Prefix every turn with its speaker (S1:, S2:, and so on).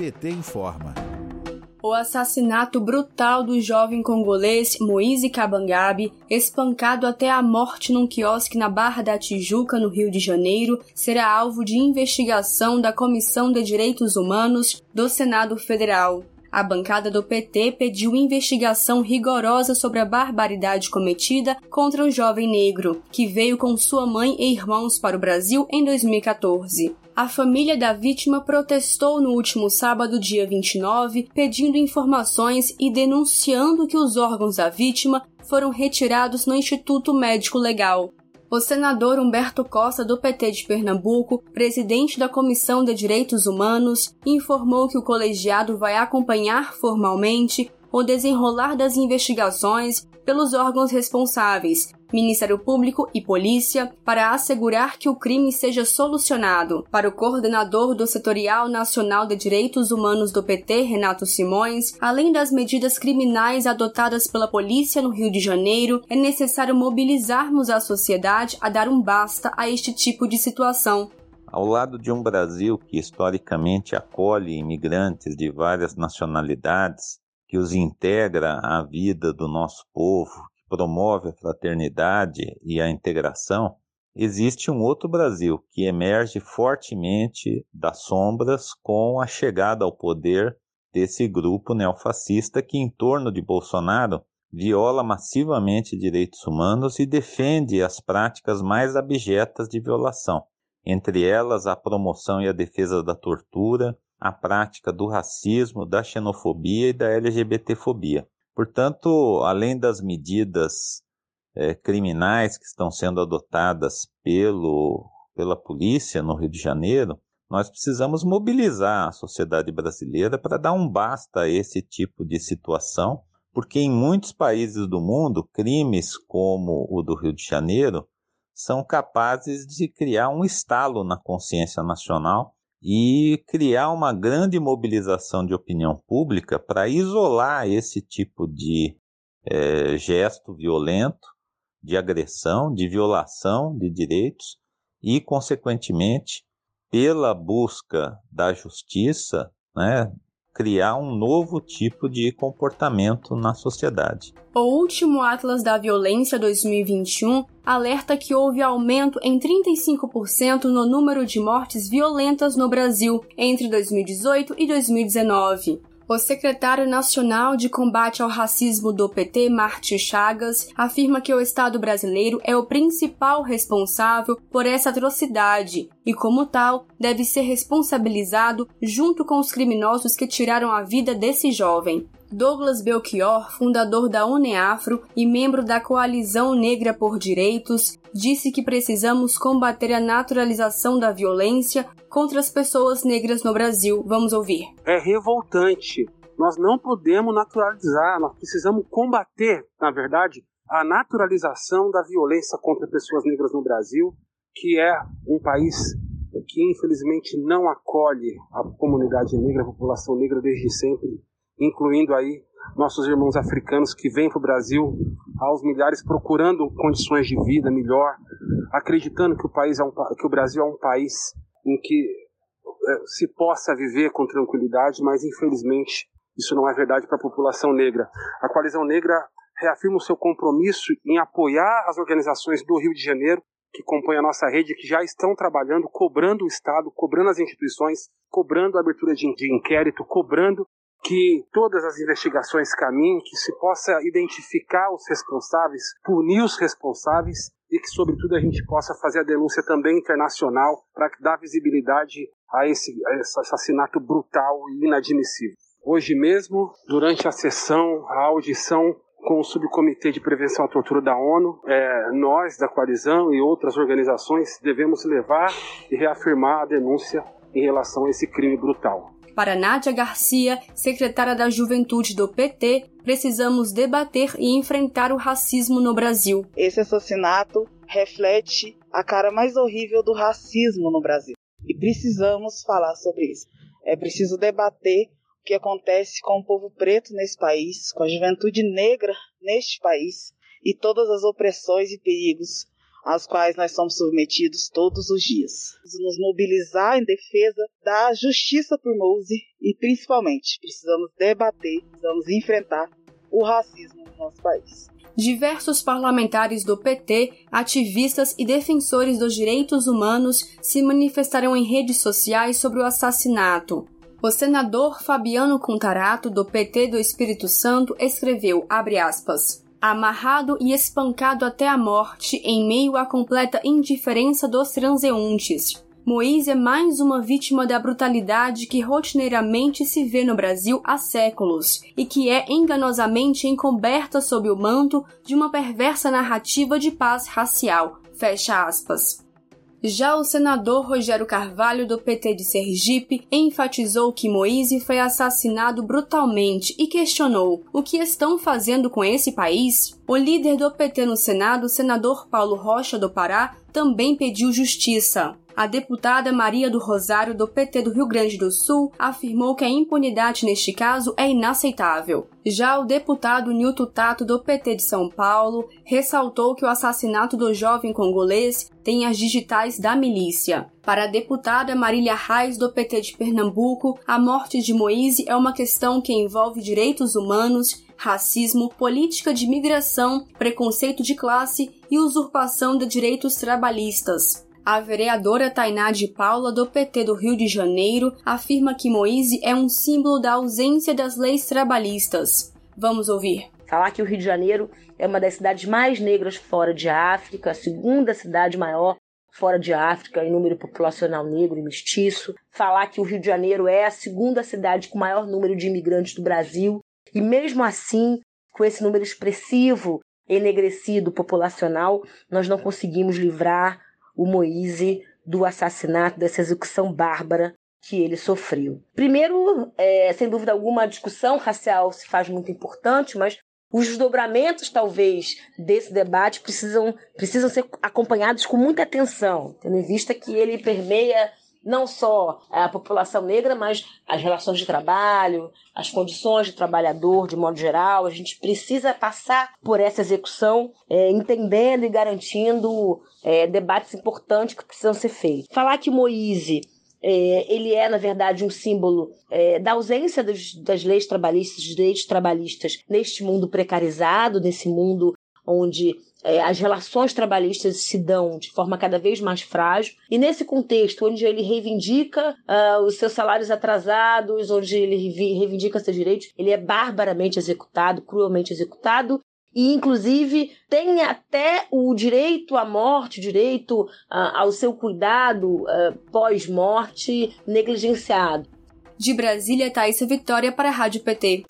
S1: PT informa.
S2: O assassinato brutal do jovem congolês Moise Kabangabe, espancado até a morte num quiosque na Barra da Tijuca, no Rio de Janeiro, será alvo de investigação da Comissão de Direitos Humanos do Senado Federal. A bancada do PT pediu investigação rigorosa sobre a barbaridade cometida contra o jovem negro, que veio com sua mãe e irmãos para o Brasil em 2014. A família da vítima protestou no último sábado, dia 29, pedindo informações e denunciando que os órgãos da vítima foram retirados no Instituto Médico Legal. O senador Humberto Costa, do PT de Pernambuco, presidente da Comissão de Direitos Humanos, informou que o colegiado vai acompanhar formalmente o desenrolar das investigações pelos órgãos responsáveis, Ministério Público e Polícia, para assegurar que o crime seja solucionado. Para o coordenador do Setorial Nacional de Direitos Humanos do PT, Renato Simões, além das medidas criminais adotadas pela polícia no Rio de Janeiro, é necessário mobilizarmos a sociedade a dar um basta a este tipo de situação.
S3: Ao lado de um Brasil que historicamente acolhe imigrantes de várias nacionalidades, que os integra à vida do nosso povo, promove a fraternidade e a integração, existe um outro Brasil que emerge fortemente das sombras com a chegada ao poder desse grupo neofascista que, em torno de Bolsonaro, viola massivamente direitos humanos e defende as práticas mais abjetas de violação, entre elas a promoção e a defesa da tortura, a prática do racismo, da xenofobia e da LGBTfobia. Portanto, além das medidas é, criminais que estão sendo adotadas pelo, pela polícia no Rio de Janeiro, nós precisamos mobilizar a sociedade brasileira para dar um basta a esse tipo de situação, porque em muitos países do mundo, crimes como o do Rio de Janeiro são capazes de criar um estalo na consciência nacional e criar uma grande mobilização de opinião pública para isolar esse tipo de é, gesto violento, de agressão, de violação de direitos e, consequentemente, pela busca da justiça, né, criar um novo tipo de comportamento na sociedade.
S2: O último Atlas da Violência 2021 alerta que houve aumento em 35% no número de mortes violentas no Brasil entre 2018 e 2019. O secretário nacional de combate ao racismo do PT, Marte Chagas, afirma que o Estado brasileiro é o principal responsável por essa atrocidade e, como tal, deve ser responsabilizado junto com os criminosos que tiraram a vida desse jovem. Douglas Belchior, fundador da UNEAFRO e membro da Coalizão Negra por Direitos, disse que precisamos combater a naturalização da violência contra as pessoas negras no Brasil. Vamos ouvir.
S4: É revoltante. Nós não podemos naturalizar, nós precisamos combater, na verdade, a naturalização da violência contra pessoas negras no Brasil, que é um país que infelizmente não acolhe a comunidade negra, a população negra desde sempre incluindo aí nossos irmãos africanos que vêm para o Brasil aos milhares procurando condições de vida melhor, acreditando que o país é um, que o Brasil é um país em que é, se possa viver com tranquilidade, mas infelizmente isso não é verdade para a população negra. A coalizão negra reafirma o seu compromisso em apoiar as organizações do Rio de Janeiro que compõem a nossa rede, que já estão trabalhando, cobrando o Estado, cobrando as instituições, cobrando a abertura de, de inquérito, cobrando que todas as investigações caminhem, que se possa identificar os responsáveis, punir os responsáveis e que, sobretudo, a gente possa fazer a denúncia também internacional para dar visibilidade a esse, a esse assassinato brutal e inadmissível. Hoje mesmo, durante a sessão, a audição com o Subcomitê de Prevenção à Tortura da ONU, é, nós da coalizão e outras organizações devemos levar e reafirmar a denúncia em relação a esse crime brutal.
S2: Para Nádia Garcia, secretária da Juventude do PT, precisamos debater e enfrentar o racismo no Brasil.
S5: Esse assassinato reflete a cara mais horrível do racismo no Brasil. E precisamos falar sobre isso. É preciso debater o que acontece com o povo preto nesse país, com a juventude negra neste país e todas as opressões e perigos às quais nós somos submetidos todos os dias. Nos mobilizar em defesa da justiça por Mouse e, principalmente, precisamos debater, precisamos enfrentar o racismo no nosso país.
S2: Diversos parlamentares do PT, ativistas e defensores dos direitos humanos se manifestaram em redes sociais sobre o assassinato. O senador Fabiano Contarato, do PT do Espírito Santo, escreveu, aspas, amarrado e espancado até a morte em meio à completa indiferença dos transeuntes. Moise é mais uma vítima da brutalidade que rotineiramente se vê no Brasil há séculos e que é enganosamente encoberta sob o manto de uma perversa narrativa de paz racial. Fecha aspas. Já o senador Rogério Carvalho, do PT de Sergipe, enfatizou que Moise foi assassinado brutalmente e questionou o que estão fazendo com esse país. O líder do PT no Senado, senador Paulo Rocha do Pará, também pediu justiça. A deputada Maria do Rosário, do PT do Rio Grande do Sul, afirmou que a impunidade neste caso é inaceitável. Já o deputado Nilton Tato, do PT de São Paulo, ressaltou que o assassinato do jovem congolês tem as digitais da milícia. Para a deputada Marília Reis, do PT de Pernambuco, a morte de Moise é uma questão que envolve direitos humanos, racismo, política de migração, preconceito de classe e usurpação de direitos trabalhistas. A vereadora Tainá de Paula, do PT do Rio de Janeiro, afirma que Moise é um símbolo da ausência das leis trabalhistas. Vamos ouvir.
S1: Falar que o Rio de Janeiro é uma das cidades mais negras fora de África, a segunda cidade maior fora de África em número populacional negro e mestiço. Falar que o Rio de Janeiro é a segunda cidade com maior número de imigrantes do Brasil. E mesmo assim, com esse número expressivo, enegrecido populacional, nós não conseguimos livrar o Moise do assassinato, dessa execução bárbara que ele sofreu. Primeiro, é, sem dúvida alguma, a discussão racial se faz muito importante, mas os desdobramentos, talvez, desse debate precisam, precisam ser acompanhados com muita atenção, tendo em vista que ele permeia não só a população negra, mas as relações de trabalho, as condições de trabalhador de modo geral. A gente precisa passar por essa execução, é, entendendo e garantindo é, debates importantes que precisam ser feitos. Falar que Moise é, ele é, na verdade, um símbolo é, da ausência dos, das leis trabalhistas, dos direitos trabalhistas neste mundo precarizado, nesse mundo onde é, as relações trabalhistas se dão de forma cada vez mais frágil. E nesse contexto, onde ele reivindica uh, os seus salários atrasados, onde ele reivindica seus direitos, ele é barbaramente executado, cruelmente executado. E, inclusive, tem até o direito à morte, o direito uh, ao seu cuidado uh, pós-morte negligenciado.
S2: De Brasília, Thaisa Vitória para a Rádio PT.